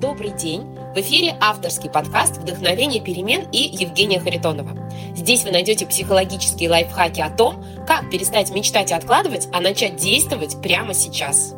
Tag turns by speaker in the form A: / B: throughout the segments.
A: Добрый день! В эфире авторский подкаст «Вдохновение перемен» и Евгения Харитонова. Здесь вы найдете психологические лайфхаки о том, как перестать мечтать и откладывать, а начать действовать прямо сейчас.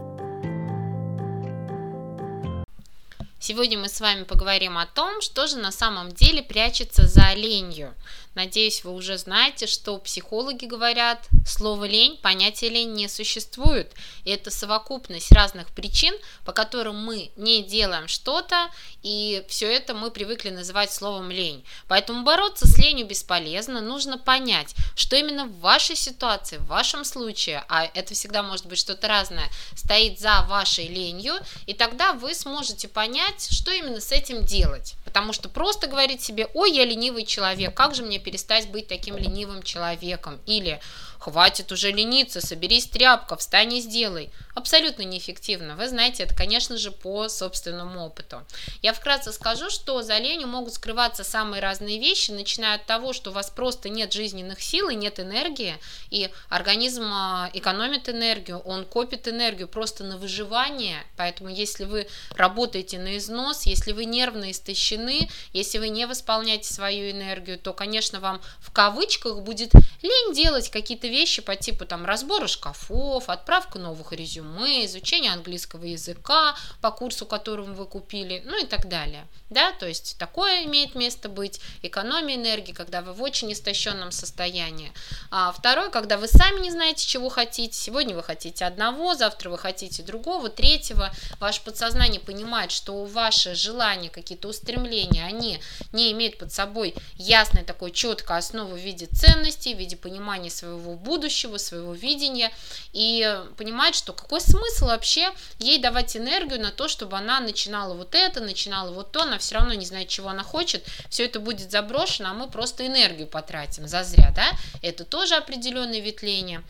B: Сегодня мы с вами поговорим о том, что же на самом деле прячется за ленью. Надеюсь, вы уже знаете, что психологи говорят, слово лень, понятие лень не существует. И это совокупность разных причин, по которым мы не делаем что-то, и все это мы привыкли называть словом лень. Поэтому бороться с ленью бесполезно, нужно понять, что именно в вашей ситуации, в вашем случае, а это всегда может быть что-то разное, стоит за вашей ленью, и тогда вы сможете понять, что именно с этим делать. Потому что просто говорить себе, ой, я ленивый человек, как же мне перестать быть таким ленивым человеком? Или Хватит уже лениться, соберись тряпка, встань и сделай. Абсолютно неэффективно. Вы знаете, это, конечно же, по собственному опыту. Я вкратце скажу, что за ленью могут скрываться самые разные вещи, начиная от того, что у вас просто нет жизненных сил и нет энергии, и организм а, экономит энергию, он копит энергию просто на выживание, поэтому если вы работаете на износ, если вы нервно истощены, если вы не восполняете свою энергию, то, конечно, вам в кавычках будет лень делать какие-то вещи по типу там разбора шкафов, отправка новых резюме, изучение английского языка по курсу, которым вы купили, ну и так далее. Да, то есть такое имеет место быть, экономия энергии, когда вы в очень истощенном состоянии. А второе, когда вы сами не знаете, чего хотите. Сегодня вы хотите одного, завтра вы хотите другого, третьего. Ваше подсознание понимает, что ваши желания, какие-то устремления, они не имеют под собой ясной такой четкой основы в виде ценностей, в виде понимания своего будущего, своего видения, и понимает, что какой смысл вообще ей давать энергию на то, чтобы она начинала вот это, начинала вот то, она все равно не знает, чего она хочет, все это будет заброшено, а мы просто энергию потратим зазря, да, это тоже определенное ветвление.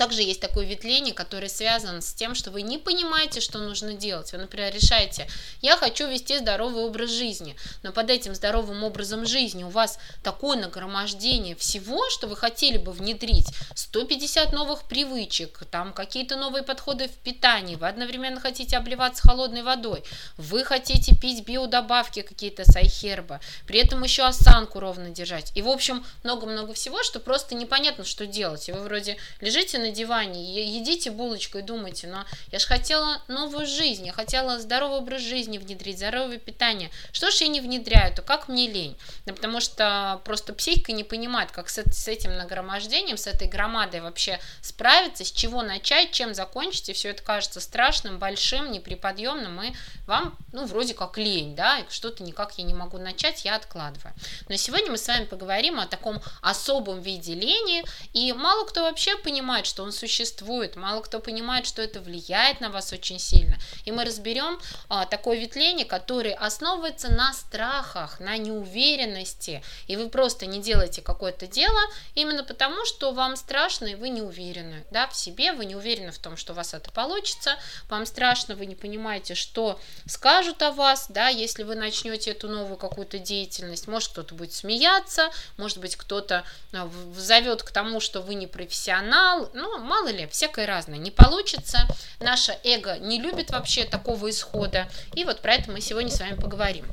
B: Также есть такое ветвление, которое связано с тем, что вы не понимаете, что нужно делать. Вы, например, решаете, я хочу вести здоровый образ жизни, но под этим здоровым образом жизни у вас такое нагромождение всего, что вы хотели бы внедрить, 150 новых привычек, там какие-то новые подходы в питании, вы одновременно хотите обливаться холодной водой, вы хотите пить биодобавки какие-то с айхерба, при этом еще осанку ровно держать. И, в общем, много-много всего, что просто непонятно, что делать. И вы вроде лежите на диване, едите булочку и думайте, но я же хотела новую жизнь, я хотела здоровый образ жизни внедрить, здоровое питание. Что ж я не внедряю, то как мне лень? Да потому что просто психика не понимает, как с, с этим нагромождением, с этой громадой вообще справиться, с чего начать, чем закончить, и все это кажется страшным, большим, неприподъемным, и вам, ну, вроде как лень, да, и что-то никак я не могу начать, я откладываю. Но сегодня мы с вами поговорим о таком особом виде лени, и мало кто вообще понимает, что он существует, мало кто понимает, что это влияет на вас очень сильно. И мы разберем а, такое ветвление, которое основывается на страхах, на неуверенности, и вы просто не делаете какое-то дело именно потому, что вам страшно и вы не уверены да, в себе, вы не уверены в том, что у вас это получится, вам страшно, вы не понимаете, что скажут о вас, да, если вы начнете эту новую какую-то деятельность, может кто-то будет смеяться, может быть кто-то а, зовет к тому, что вы не профессионал, ну, мало ли, всякое разное. Не получится, наше эго не любит вообще такого исхода, и вот про это мы сегодня с вами поговорим.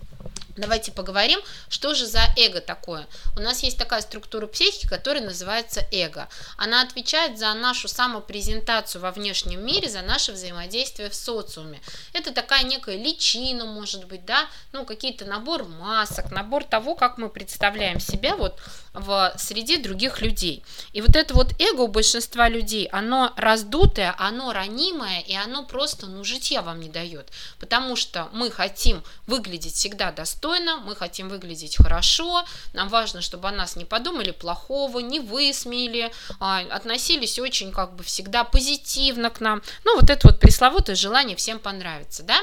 B: Давайте поговорим, что же за эго такое. У нас есть такая структура психики, которая называется эго. Она отвечает за нашу самопрезентацию во внешнем мире, за наше взаимодействие в социуме. Это такая некая личина, может быть, да, ну, какие-то набор масок, набор того, как мы представляем себя вот в среде других людей. И вот это вот эго у большинства людей, оно раздутое, оно ранимое, и оно просто, ну, житья вам не дает. Потому что мы хотим выглядеть всегда достойно, мы хотим выглядеть хорошо, нам важно, чтобы о нас не подумали плохого, не высмеяли, а, относились очень как бы всегда позитивно к нам. Ну, вот это вот пресловутое желание всем понравиться, да?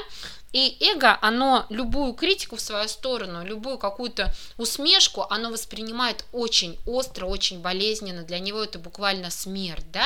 B: И эго, оно любую критику в свою сторону, любую какую-то усмешку, оно воспринимает очень остро, очень болезненно. Для него это буквально смерть, да?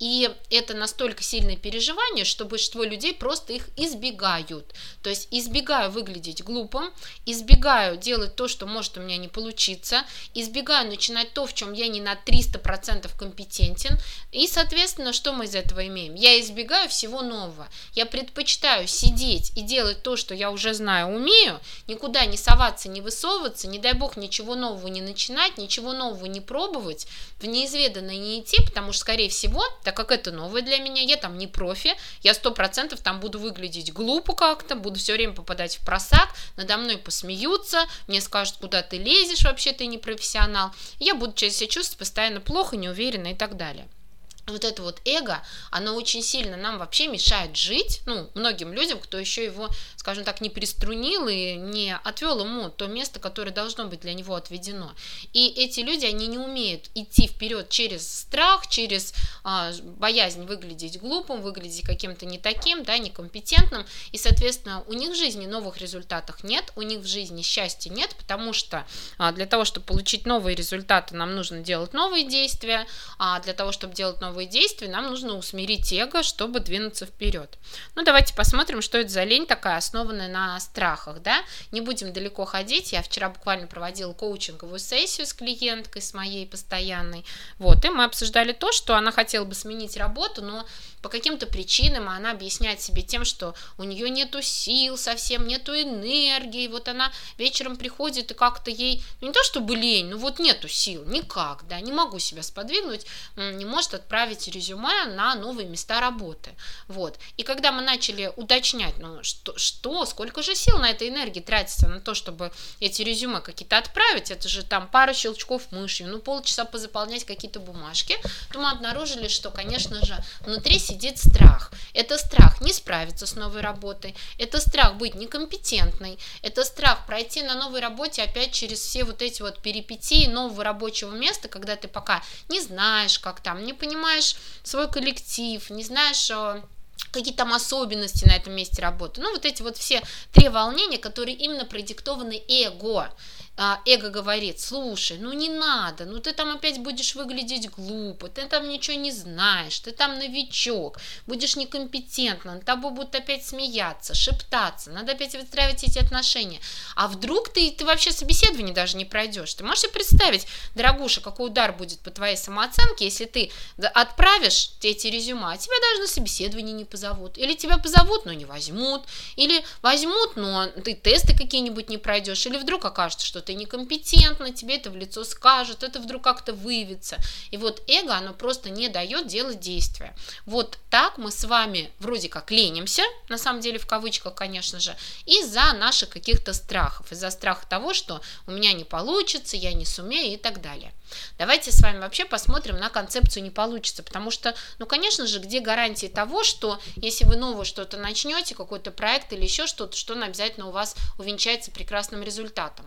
B: И это настолько сильное переживание, что большинство людей просто их избегают. То есть избегаю выглядеть глупым, избегаю делать то, что может у меня не получиться, избегаю начинать то, в чем я не на 300% компетентен. И, соответственно, что мы из этого имеем? Я избегаю всего нового. Я предпочитаю сидеть и делать делать то, что я уже знаю, умею, никуда не соваться, не высовываться, не дай бог ничего нового не начинать, ничего нового не пробовать, в неизведанное не идти, потому что, скорее всего, так как это новое для меня, я там не профи, я сто процентов там буду выглядеть глупо как-то, буду все время попадать в просак, надо мной посмеются, мне скажут, куда ты лезешь, вообще ты не профессионал, я буду себя чувствовать постоянно плохо, неуверенно и так далее вот это вот эго, оно очень сильно нам вообще мешает жить, ну, многим людям, кто еще его, скажем так, не приструнил и не отвел ему то место, которое должно быть для него отведено. И эти люди, они не умеют идти вперед через страх, через а, боязнь выглядеть глупым, выглядеть каким-то не таким, да, некомпетентным, и, соответственно, у них в жизни новых результатов нет, у них в жизни счастья нет, потому что а, для того, чтобы получить новые результаты, нам нужно делать новые действия, а для того, чтобы делать новые новые действия, нам нужно усмирить эго, чтобы двинуться вперед. Ну, давайте посмотрим, что это за лень такая, основанная на страхах, да. Не будем далеко ходить. Я вчера буквально проводила коучинговую сессию с клиенткой, с моей постоянной. Вот, и мы обсуждали то, что она хотела бы сменить работу, но по каким-то причинам она объясняет себе тем, что у нее нету сил совсем, нету энергии, вот она вечером приходит и как-то ей, ну не то чтобы лень, ну вот нету сил, никак, да, не могу себя сподвигнуть, не может отправить резюме на новые места работы, вот. И когда мы начали уточнять, ну что, что сколько же сил на этой энергии тратится на то, чтобы эти резюме какие-то отправить, это же там пара щелчков мышью, ну полчаса позаполнять какие-то бумажки, то мы обнаружили, что, конечно же, внутри сидит страх. Это страх не справиться с новой работой, это страх быть некомпетентной, это страх пройти на новой работе опять через все вот эти вот перипетии нового рабочего места, когда ты пока не знаешь, как там, не понимаешь свой коллектив, не знаешь э, какие там особенности на этом месте работы. Ну, вот эти вот все три волнения, которые именно продиктованы эго эго говорит, слушай, ну не надо, ну ты там опять будешь выглядеть глупо, ты там ничего не знаешь, ты там новичок, будешь некомпетентным, над тобой будут опять смеяться, шептаться, надо опять выстраивать эти отношения. А вдруг ты, ты вообще собеседование даже не пройдешь? Ты можешь себе представить, дорогуша, какой удар будет по твоей самооценке, если ты отправишь эти резюме, а тебя даже на собеседование не позовут, или тебя позовут, но не возьмут, или возьмут, но ты тесты какие-нибудь не пройдешь, или вдруг окажется, что ты некомпетентна, тебе это в лицо скажут, это вдруг как-то выявится. И вот эго, оно просто не дает делать действия. Вот так мы с вами вроде как ленимся, на самом деле в кавычках, конечно же, из-за наших каких-то страхов, из-за страха того, что у меня не получится, я не сумею и так далее. Давайте с вами вообще посмотрим на концепцию «не получится», потому что, ну, конечно же, где гарантии того, что если вы новое что-то начнете, какой-то проект или еще что-то, что он обязательно у вас увенчается прекрасным результатом.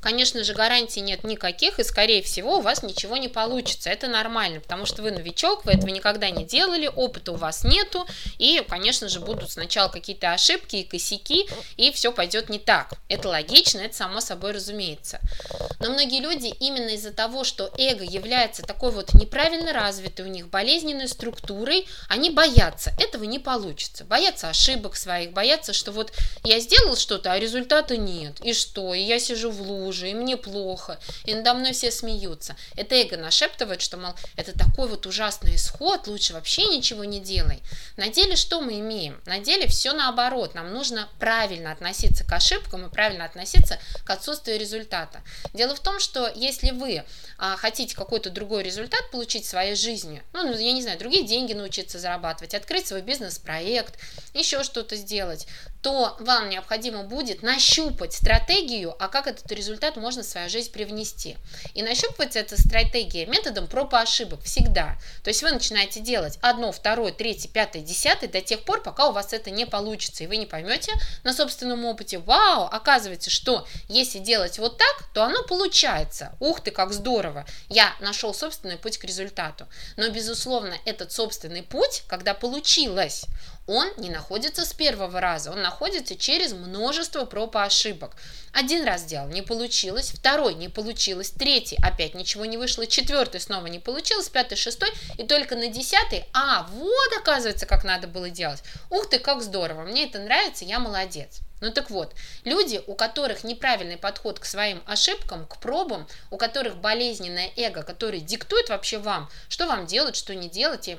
B: Конечно же, гарантий нет никаких, и, скорее всего, у вас ничего не получится. Это нормально, потому что вы новичок, вы этого никогда не делали, опыта у вас нету, и, конечно же, будут сначала какие-то ошибки и косяки, и все пойдет не так. Это логично, это само собой разумеется. Но многие люди именно из-за того, что эго является такой вот неправильно развитой у них болезненной структурой, они боятся, этого не получится. Боятся ошибок своих, боятся, что вот я сделал что-то, а результата нет. И что? И я сижу в луже хуже, и мне плохо, и надо мной все смеются. Это эго нашептывает, что, мол, это такой вот ужасный исход, лучше вообще ничего не делай. На деле что мы имеем? На деле все наоборот. Нам нужно правильно относиться к ошибкам и правильно относиться к отсутствию результата. Дело в том, что если вы а, хотите какой-то другой результат получить своей жизни, ну, ну, я не знаю, другие деньги научиться зарабатывать, открыть свой бизнес-проект, еще что-то сделать, то вам необходимо будет нащупать стратегию, а как этот результат можно в свою жизнь привнести. И нащупывается эта стратегия методом проб и ошибок всегда. То есть вы начинаете делать одно, второе, третье, пятое, десятое до тех пор, пока у вас это не получится, и вы не поймете на собственном опыте, вау, оказывается, что если делать вот так, то оно получается. Ух ты, как здорово! Я нашел собственный путь к результату. Но, безусловно, этот собственный путь, когда получилось, он не находится с первого раза, он находится через множество проб и ошибок. Один раз сделал, не получилось, второй не получилось, третий опять ничего не вышло, четвертый снова не получилось, пятый, шестой, и только на десятый, а вот оказывается, как надо было делать. Ух ты, как здорово, мне это нравится, я молодец. Ну так вот, люди, у которых неправильный подход к своим ошибкам, к пробам, у которых болезненное эго, которое диктует вообще вам, что вам делать, что не делать, и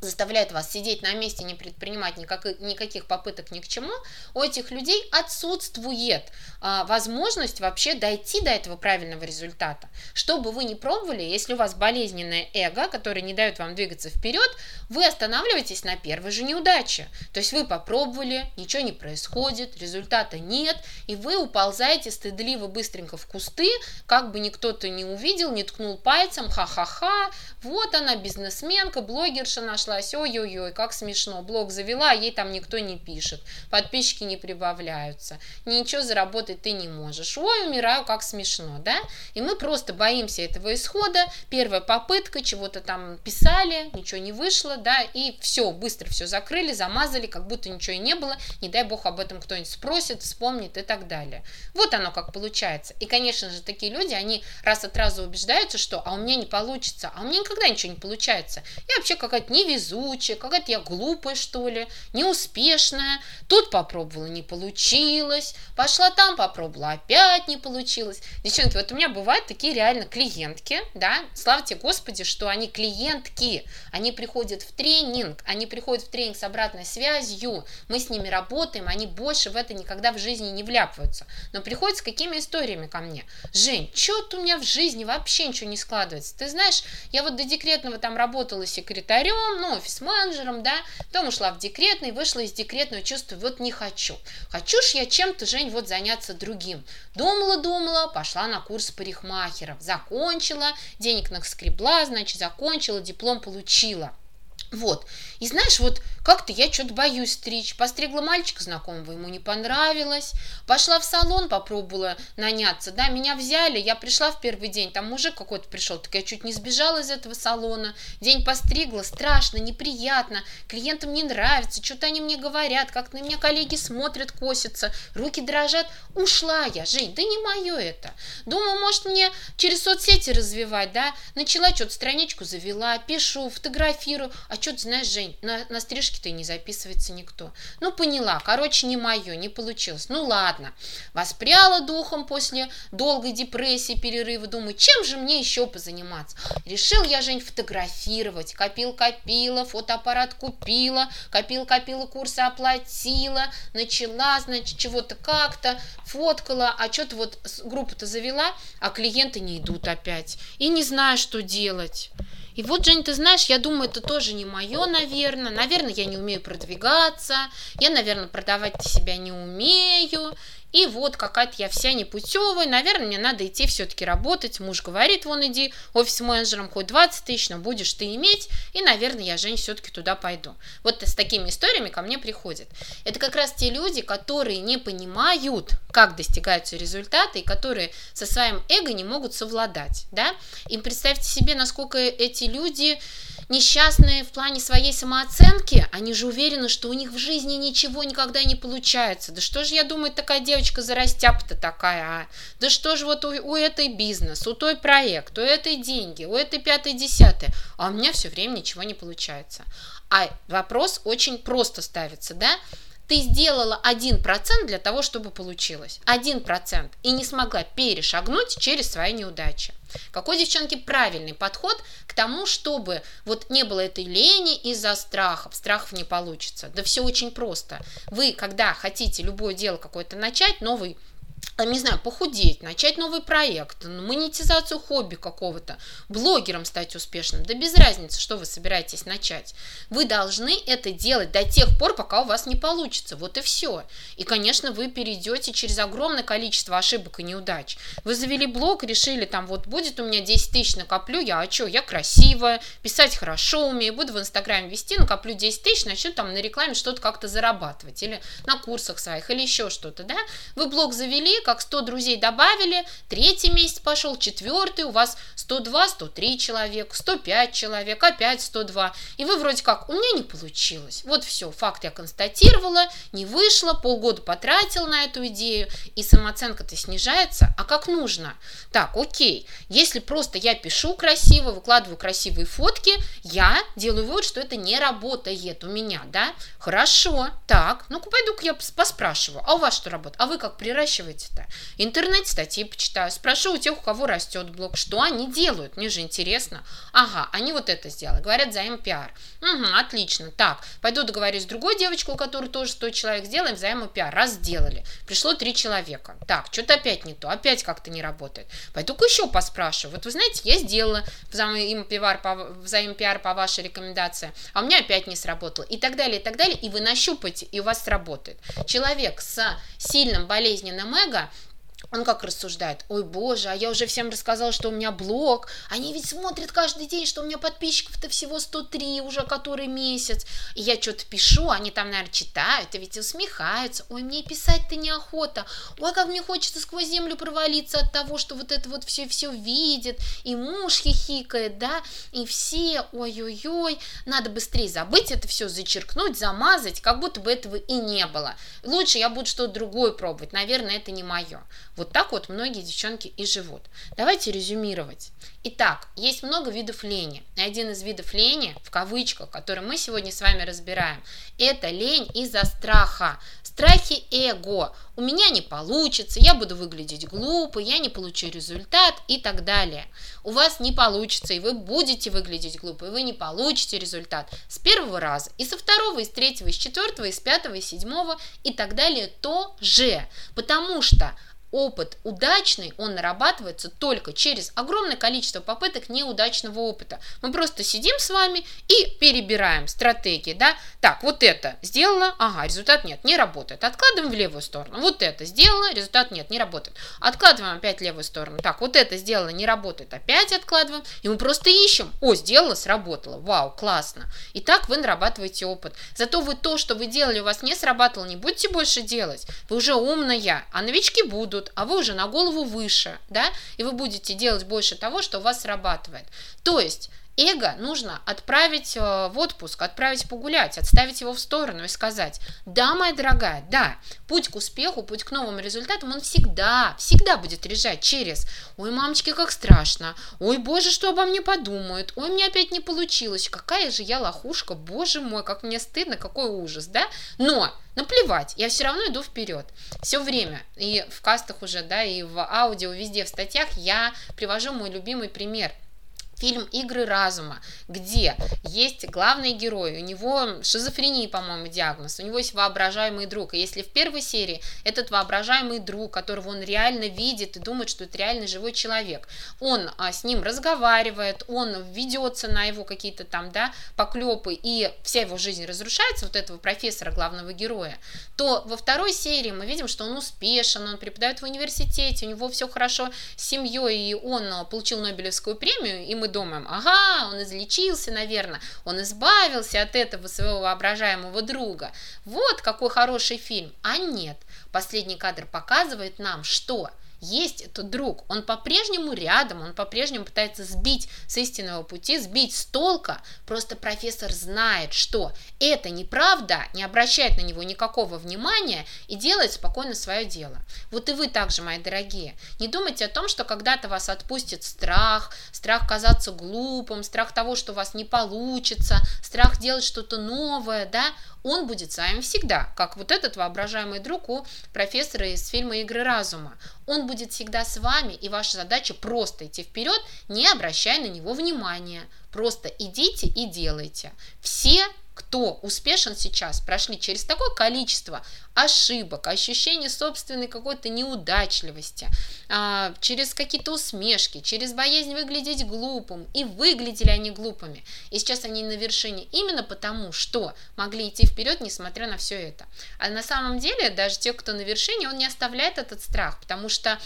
B: заставляет вас сидеть на месте, не предпринимать никак, никаких попыток ни к чему, у этих людей отсутствует а, возможность вообще дойти до этого правильного результата. Что бы вы ни пробовали, если у вас болезненное эго, которое не дает вам двигаться вперед, вы останавливаетесь на первой же неудаче. То есть вы попробовали, ничего не происходит, результата нет, и вы уползаете стыдливо быстренько в кусты, как бы никто-то не увидел, не ткнул пальцем, ха-ха-ха, вот она, бизнесменка, блогерша нашлась, ой-ой-ой, как смешно, блог завела, ей там никто не пишет, подписчики не прибавляются, ничего заработать ты не можешь, ой, умираю, как смешно, да? И мы просто боимся этого исхода, первая попытка, чего-то там писали, ничего не вышло, да, и все, быстро все закрыли, замазали, как будто ничего и не было, не дай бог об этом кто-нибудь спросит, вспомнит и так далее. Вот оно как получается. И, конечно же, такие люди, они раз от раза убеждаются, что а у меня не получится, а у меня никогда ничего не получается. Я вообще какая-то невезучая, какая-то я глупая, что ли, неуспешная. Тут попробовала, не получилось. Пошла там, попробовала, опять не получилось. Девчонки, вот у меня бывают такие реально клиентки, да, славьте Господи, что они клиентки, они приходят в тренинг, они приходят в тренинг с обратной связью, мы с ними работаем, они больше в это никогда в жизни не вляпываются. Но приходят с какими историями ко мне? Жень, что-то у меня в жизни вообще ничего не складывается. Ты знаешь, я вот до декретного там работала секретарем, ну, офис-менеджером, да, потом ушла в декретный, вышла из декретного, чувствую, вот не хочу. Хочу ж я чем-то, Жень, вот заняться другим. Думала-думала, пошла на курс парикмахеров, закончила, денег наскребла, значит, закончила, диплом получила. Вот. И знаешь, вот как-то я что-то боюсь стричь. Постригла мальчика знакомого, ему не понравилось. Пошла в салон, попробовала наняться. Да, меня взяли, я пришла в первый день, там мужик какой-то пришел, так я чуть не сбежала из этого салона. День постригла, страшно, неприятно. Клиентам не нравится, что-то они мне говорят, как на меня коллеги смотрят, косятся, руки дрожат. Ушла я, Жень, да не мое это. Думаю, может мне через соцсети развивать, да. Начала что-то страничку завела, пишу, фотографирую. А что ты знаешь, Жень, на, на стрижке книжки-то и не записывается никто. Ну, поняла, короче, не мое, не получилось. Ну, ладно. Воспряла духом после долгой депрессии, перерыва. Думаю, чем же мне еще позаниматься? Решил я, Жень, фотографировать. Копил-копила, фотоаппарат купила, копил-копила, курсы оплатила, начала, значит, чего-то как-то, фоткала, а что-то вот группу-то завела, а клиенты не идут опять. И не знаю, что делать. И вот, Жень, ты знаешь, я думаю, это тоже не мое, наверное. Наверное, я не умею продвигаться. Я, наверное, продавать себя не умею. И вот какая-то я вся непутевая, наверное, мне надо идти все-таки работать. Муж говорит, вон иди офис-менеджером, хоть 20 тысяч, но будешь ты иметь. И, наверное, я, Жень, все-таки туда пойду. Вот с такими историями ко мне приходят. Это как раз те люди, которые не понимают, как достигаются результаты, и которые со своим эго не могут совладать. Да? И представьте себе, насколько эти люди несчастные в плане своей самооценки, они же уверены, что у них в жизни ничего никогда не получается. Да что же, я думаю, такая девочка за растяп-то такая, а? Да что же вот у, у этой бизнес, у той проект, у этой деньги, у этой пятой десятой, а у меня все время ничего не получается. А вопрос очень просто ставится, да? ты сделала 1% для того, чтобы получилось. 1%. И не смогла перешагнуть через свои неудачи. Какой, девчонки, правильный подход к тому, чтобы вот не было этой лени из-за страхов, страхов не получится. Да все очень просто. Вы, когда хотите любое дело какое-то начать, новый не знаю, похудеть, начать новый проект, монетизацию хобби какого-то, блогером стать успешным, да без разницы, что вы собираетесь начать. Вы должны это делать до тех пор, пока у вас не получится. Вот и все. И, конечно, вы перейдете через огромное количество ошибок и неудач. Вы завели блог, решили, там, вот будет у меня 10 тысяч, накоплю я, а что, я красивая, писать хорошо умею, буду в Инстаграме вести, накоплю 10 тысяч, начну там на рекламе что-то как-то зарабатывать, или на курсах своих, или еще что-то, да? Вы блог завели, как 100 друзей добавили, третий месяц пошел, четвертый, у вас 102, 103 человек, 105 человек, опять 102. И вы вроде как, у меня не получилось. Вот все, факт я констатировала, не вышло, полгода потратил на эту идею, и самооценка-то снижается, а как нужно? Так, окей, если просто я пишу красиво, выкладываю красивые фотки, я делаю вывод, что это не работает у меня, да? Хорошо, так, ну-ка пойду-ка я поспрашиваю, а у вас что работает? А вы как приращиваете просто. Интернет статьи почитаю, спрошу у тех, у кого растет блог, что они делают, мне же интересно. Ага, они вот это сделали, говорят взаимопиар. Угу, отлично, так, пойду договорюсь с другой девочкой, у которой тоже 100 человек, сделаем взаимопиар. Раз сделали, пришло три человека. Так, что-то опять не то, опять как-то не работает. Пойду-ка еще поспрашиваю. Вот вы знаете, я сделала взаимопиар по, взаимопиар по вашей рекомендации, а у меня опять не сработало. И так далее, и так далее. И вы нащупаете, и у вас сработает. Человек с сильным болезненным эго он как рассуждает, ой боже, а я уже всем рассказал, что у меня блог, они ведь смотрят каждый день, что у меня подписчиков-то всего 103 уже который месяц, и я что-то пишу, они там, наверное, читают, и ведь усмехаются, ой, мне писать-то неохота, ой, как мне хочется сквозь землю провалиться от того, что вот это вот все все видит, и муж хихикает, да, и все, ой-ой-ой, надо быстрее забыть это все, зачеркнуть, замазать, как будто бы этого и не было. Лучше я буду что-то другое пробовать, наверное, это не мое. Вот так вот многие девчонки и живут. Давайте резюмировать. Итак, есть много видов лени. И один из видов лени, в кавычках, который мы сегодня с вами разбираем, это лень из-за страха. Страхи эго. У меня не получится, я буду выглядеть глупо, я не получу результат и так далее. У вас не получится, и вы будете выглядеть глупо, и вы не получите результат с первого раза, и со второго, и с третьего, и с четвертого, и с пятого, и с седьмого, и так далее тоже. Потому что опыт удачный, он нарабатывается только через огромное количество попыток неудачного опыта. Мы просто сидим с вами и перебираем стратегии, да, так, вот это сделала, ага, результат нет, не работает, откладываем в левую сторону, вот это сделала, результат нет, не работает, откладываем опять в левую сторону, так, вот это сделала, не работает, опять откладываем, и мы просто ищем, о, сделала, сработало, вау, классно, и так вы нарабатываете опыт, зато вы то, что вы делали, у вас не срабатывало, не будете больше делать, вы уже умная, а новички будут, будут, а вы уже на голову выше, да, и вы будете делать больше того, что у вас срабатывает. То есть эго нужно отправить э, в отпуск, отправить погулять, отставить его в сторону и сказать, да, моя дорогая, да, путь к успеху, путь к новым результатам, он всегда, всегда будет лежать через, ой, мамочки, как страшно, ой, боже, что обо мне подумают, ой, мне опять не получилось, какая же я лохушка, боже мой, как мне стыдно, какой ужас, да, но наплевать, я все равно иду вперед. Все время. И в кастах уже, да, и в аудио, везде в статьях я привожу мой любимый пример – фильм «Игры разума», где есть главный герой, у него шизофрения, по-моему, диагноз, у него есть воображаемый друг, и если в первой серии этот воображаемый друг, которого он реально видит и думает, что это реально живой человек, он а, с ним разговаривает, он ведется на его какие-то там, да, поклепы, и вся его жизнь разрушается, вот этого профессора, главного героя, то во второй серии мы видим, что он успешен, он преподает в университете, у него все хорошо с семьей, и он а, получил Нобелевскую премию, и мы мы думаем, ага, он излечился, наверное, он избавился от этого своего воображаемого друга. Вот какой хороший фильм. А нет, последний кадр показывает нам, что – есть этот друг, он по-прежнему рядом, он по-прежнему пытается сбить с истинного пути, сбить с толка, просто профессор знает, что это неправда, не обращает на него никакого внимания и делает спокойно свое дело. Вот и вы также, мои дорогие, не думайте о том, что когда-то вас отпустит страх, страх казаться глупым, страх того, что у вас не получится, страх делать что-то новое, да, он будет с вами всегда, как вот этот воображаемый друг у профессора из фильма «Игры разума». Он будет всегда с вами, и ваша задача просто идти вперед, не обращая на него внимания. Просто идите и делайте. Все кто успешен сейчас, прошли через такое количество ошибок, ощущение собственной какой-то неудачливости, а, через какие-то усмешки, через боязнь выглядеть глупым, и выглядели они глупыми. И сейчас они на вершине именно потому, что могли идти вперед, несмотря на все это. А на самом деле, даже те, кто на вершине, он не оставляет этот страх, потому что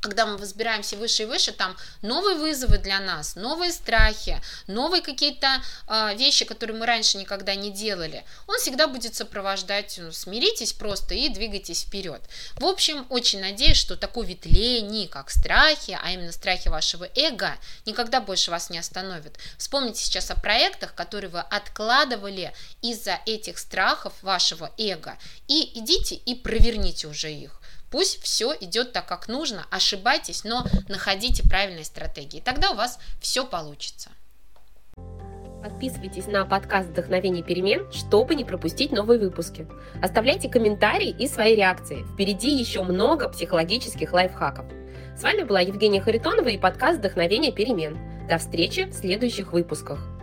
B: когда мы взбираемся выше и выше, там новые вызовы для нас, новые страхи, новые какие-то э, вещи, которые мы раньше никогда не делали, он всегда будет сопровождать, ну, смиритесь просто и двигайтесь вперед. В общем, очень надеюсь, что такой вид лени, как страхи, а именно страхи вашего эго, никогда больше вас не остановит. Вспомните сейчас о проектах, которые вы откладывали из-за этих страхов вашего эго, и идите и проверните уже их. Пусть все идет так, как нужно, ошибайтесь, но находите правильные стратегии. Тогда у вас все получится.
A: Подписывайтесь на подкаст «Вдохновение перемен», чтобы не пропустить новые выпуски. Оставляйте комментарии и свои реакции. Впереди еще много психологических лайфхаков. С вами была Евгения Харитонова и подкаст «Вдохновение перемен». До встречи в следующих выпусках.